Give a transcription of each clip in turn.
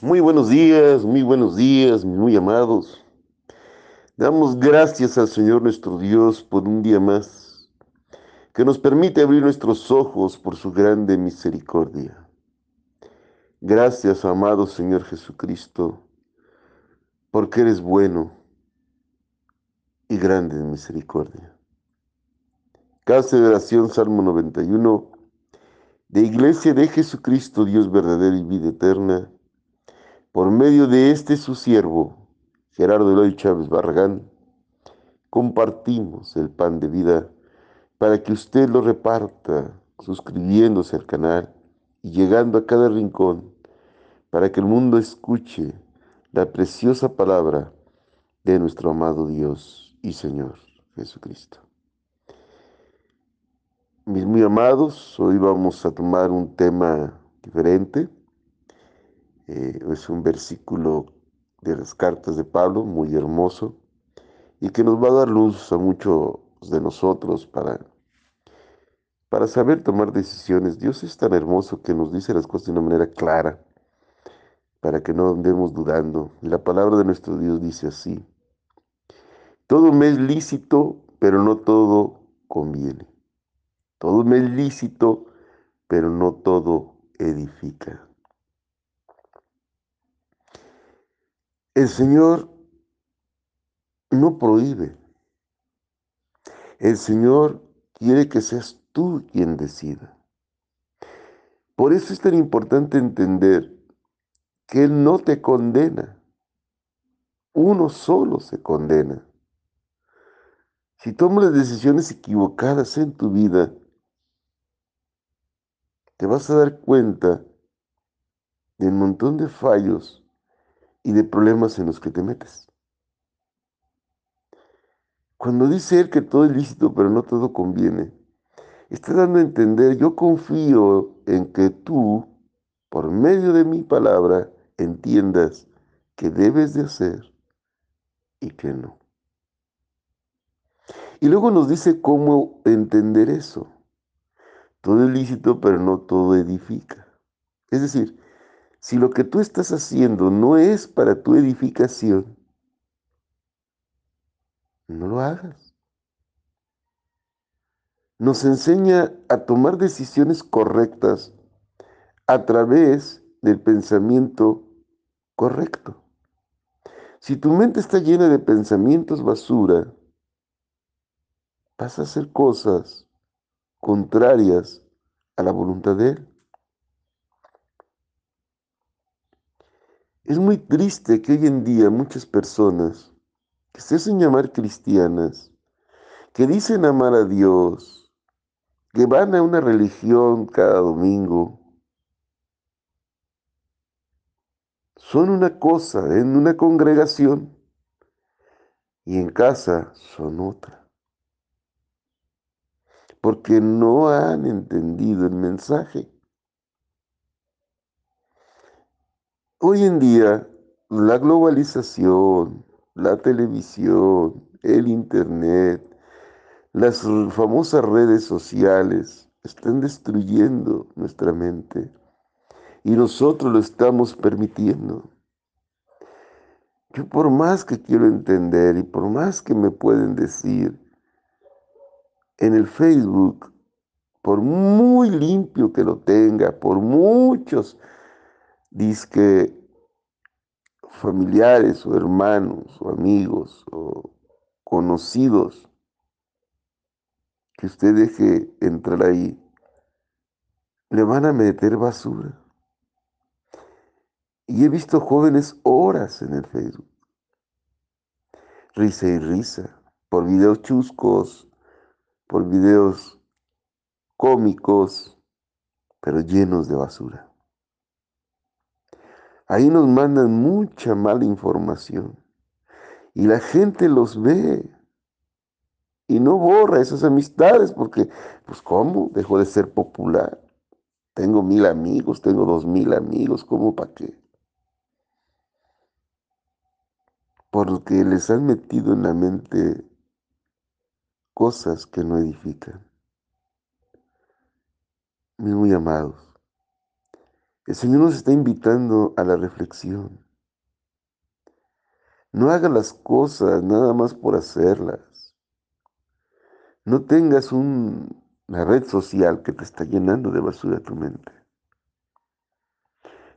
Muy buenos días, muy buenos días, muy amados. Damos gracias al Señor nuestro Dios por un día más, que nos permite abrir nuestros ojos por su grande misericordia. Gracias, amado Señor Jesucristo, porque eres bueno y grande en misericordia. Casa de oración, Salmo 91, de Iglesia de Jesucristo, Dios verdadero y vida eterna, por medio de este su siervo, Gerardo Eloy Chávez Barragán, compartimos el pan de vida para que usted lo reparta suscribiéndose al canal y llegando a cada rincón para que el mundo escuche la preciosa palabra de nuestro amado Dios y Señor Jesucristo. Mis muy amados, hoy vamos a tomar un tema diferente eh, es un versículo de las cartas de Pablo, muy hermoso, y que nos va a dar luz a muchos de nosotros para, para saber tomar decisiones. Dios es tan hermoso que nos dice las cosas de una manera clara, para que no andemos dudando. La palabra de nuestro Dios dice así, todo me es lícito, pero no todo conviene. Todo me es lícito, pero no todo edifica. El Señor no prohíbe. El Señor quiere que seas tú quien decida. Por eso es tan importante entender que Él no te condena. Uno solo se condena. Si tomas decisiones equivocadas en tu vida, te vas a dar cuenta del montón de fallos y de problemas en los que te metes. Cuando dice él que todo es lícito, pero no todo conviene, está dando a entender, yo confío en que tú, por medio de mi palabra, entiendas que debes de hacer y que no. Y luego nos dice cómo entender eso. Todo es lícito, pero no todo edifica. Es decir, si lo que tú estás haciendo no es para tu edificación, no lo hagas. Nos enseña a tomar decisiones correctas a través del pensamiento correcto. Si tu mente está llena de pensamientos basura, vas a hacer cosas contrarias a la voluntad de Él. Es muy triste que hoy en día muchas personas que se hacen llamar cristianas, que dicen amar a Dios, que van a una religión cada domingo, son una cosa en una congregación y en casa son otra. Porque no han entendido el mensaje. Hoy en día, la globalización, la televisión, el Internet, las famosas redes sociales están destruyendo nuestra mente y nosotros lo estamos permitiendo. Yo por más que quiero entender y por más que me pueden decir en el Facebook, por muy limpio que lo tenga, por muchos que familiares o hermanos o amigos o conocidos que usted deje entrar ahí, le van a meter basura. Y he visto jóvenes horas en el Facebook. Risa y risa, por videos chuscos, por videos cómicos, pero llenos de basura. Ahí nos mandan mucha mala información. Y la gente los ve. Y no borra esas amistades porque, pues, ¿cómo? Dejó de ser popular. Tengo mil amigos, tengo dos mil amigos, ¿cómo para qué? Porque les han metido en la mente cosas que no edifican. Mis muy amados, El Señor nos está invitando a la reflexión. No hagas las cosas nada más por hacerlas. No tengas una red social que te está llenando de basura tu mente.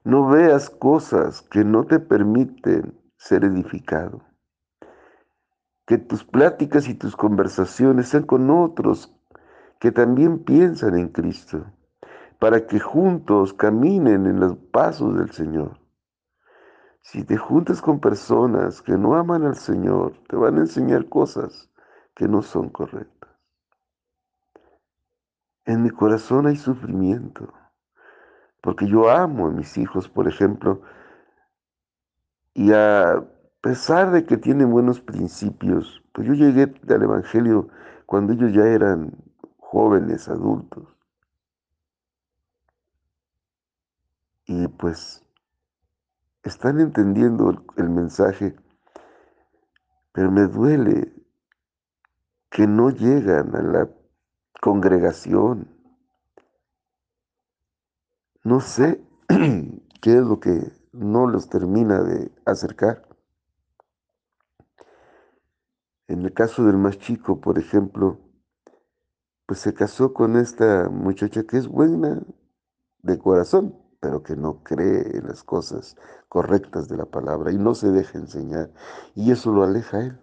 No veas cosas que no te permiten ser edificado. Que tus pláticas y tus conversaciones sean con otros que también piensan en Cristo, para que juntos caminen en los pasos del Señor. Si te juntas con personas que no aman al Señor, te van a enseñar cosas que no son correctas. En mi corazón hay sufrimiento, porque yo amo a mis hijos, por ejemplo, y a pesar de que tienen buenos principios, pues yo llegué al Evangelio cuando ellos ya eran jóvenes, adultos. Y pues están entendiendo el, mensaje, pero me duele que no llegan a la congregación. No sé qué es lo que no los termina de acercar. En el caso del más chico, por ejemplo, pues se casó con esta muchacha que es buena de corazón, pero que no cree en las cosas correctas de la palabra y no se deja enseñar. Y eso lo aleja a él.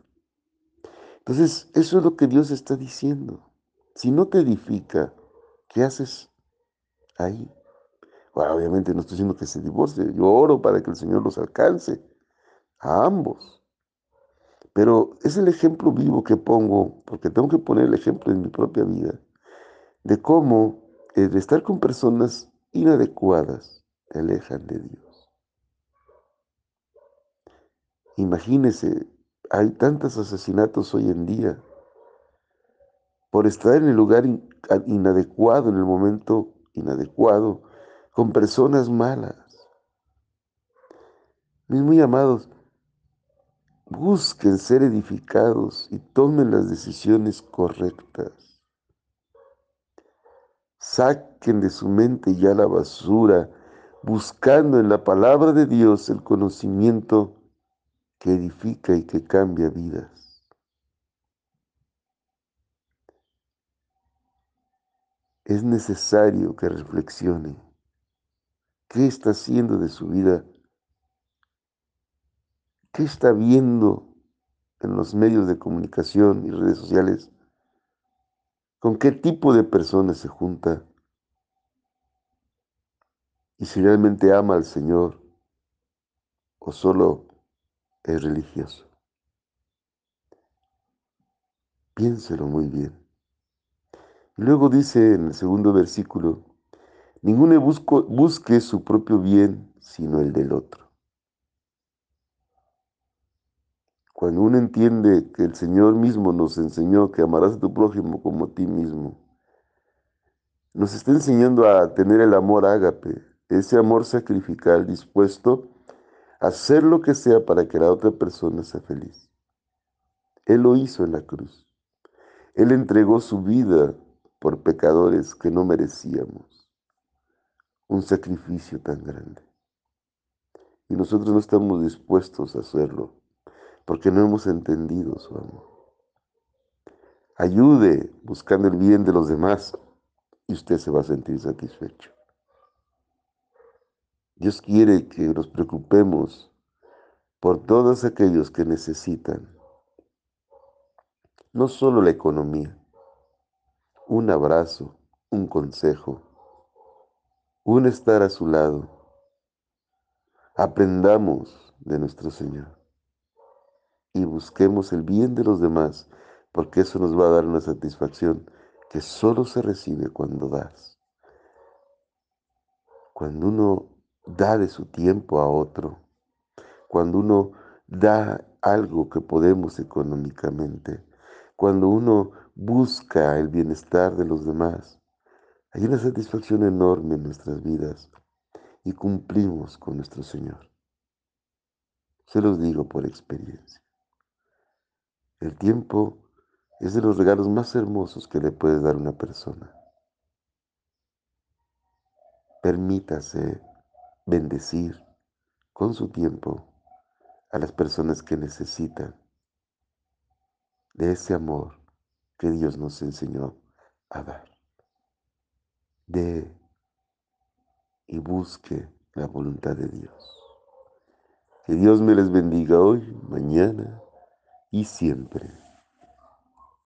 Entonces, eso es lo que Dios está diciendo. Si no te edifica, ¿qué haces ahí? Bueno, obviamente no estoy diciendo que se divorcie. Yo oro para que el Señor los alcance a ambos. Pero es el ejemplo vivo que pongo, porque tengo que poner el ejemplo en mi propia vida, de cómo el estar con personas inadecuadas te alejan de Dios. Imagínese, hay tantos asesinatos hoy en día por estar en el lugar inadecuado, en el momento inadecuado, con personas malas. Mis muy amados, busquen ser edificados y tomen las decisiones correctas. Saquen de su mente ya la basura, buscando en la palabra de Dios el conocimiento que edifica y que cambia vidas. Es necesario que reflexione qué está haciendo de su vida, qué está viendo en los medios de comunicación y redes sociales con qué tipo de personas se junta y si realmente ama al Señor o solo es religioso. Piénselo muy bien. Luego dice en el segundo versículo, ninguno busque su propio bien sino el del otro. Cuando uno entiende que el Señor mismo nos enseñó que amarás a tu prójimo como a ti mismo, nos está enseñando a tener el amor ágape, ese amor sacrificial dispuesto a hacer lo que sea para que la otra persona sea feliz. Él lo hizo en la cruz. Él entregó su vida por pecadores que no merecíamos. Un sacrificio tan grande. Y nosotros no estamos dispuestos a hacerlo porque no hemos entendido su amor. Ayude buscando el bien de los demás y usted se va a sentir satisfecho. Dios quiere que nos preocupemos por todos aquellos que necesitan, no solo la economía, un abrazo, un consejo, un estar a su lado. Aprendamos de nuestro Señor y busquemos el bien de los demás, porque eso nos va a dar una satisfacción que solo se recibe cuando das. Cuando uno da de su tiempo a otro, cuando uno da algo que podemos económicamente, cuando uno busca el bienestar de los demás, hay una satisfacción enorme en nuestras vidas y cumplimos con nuestro Señor. Se los digo por experiencia. El tiempo es de los regalos más hermosos que le puedes dar a una persona. Permítase bendecir con su tiempo a las personas que necesitan de ese amor que Dios nos enseñó a dar. De y busque la voluntad de Dios. Que Dios me les bendiga hoy, mañana y siempre.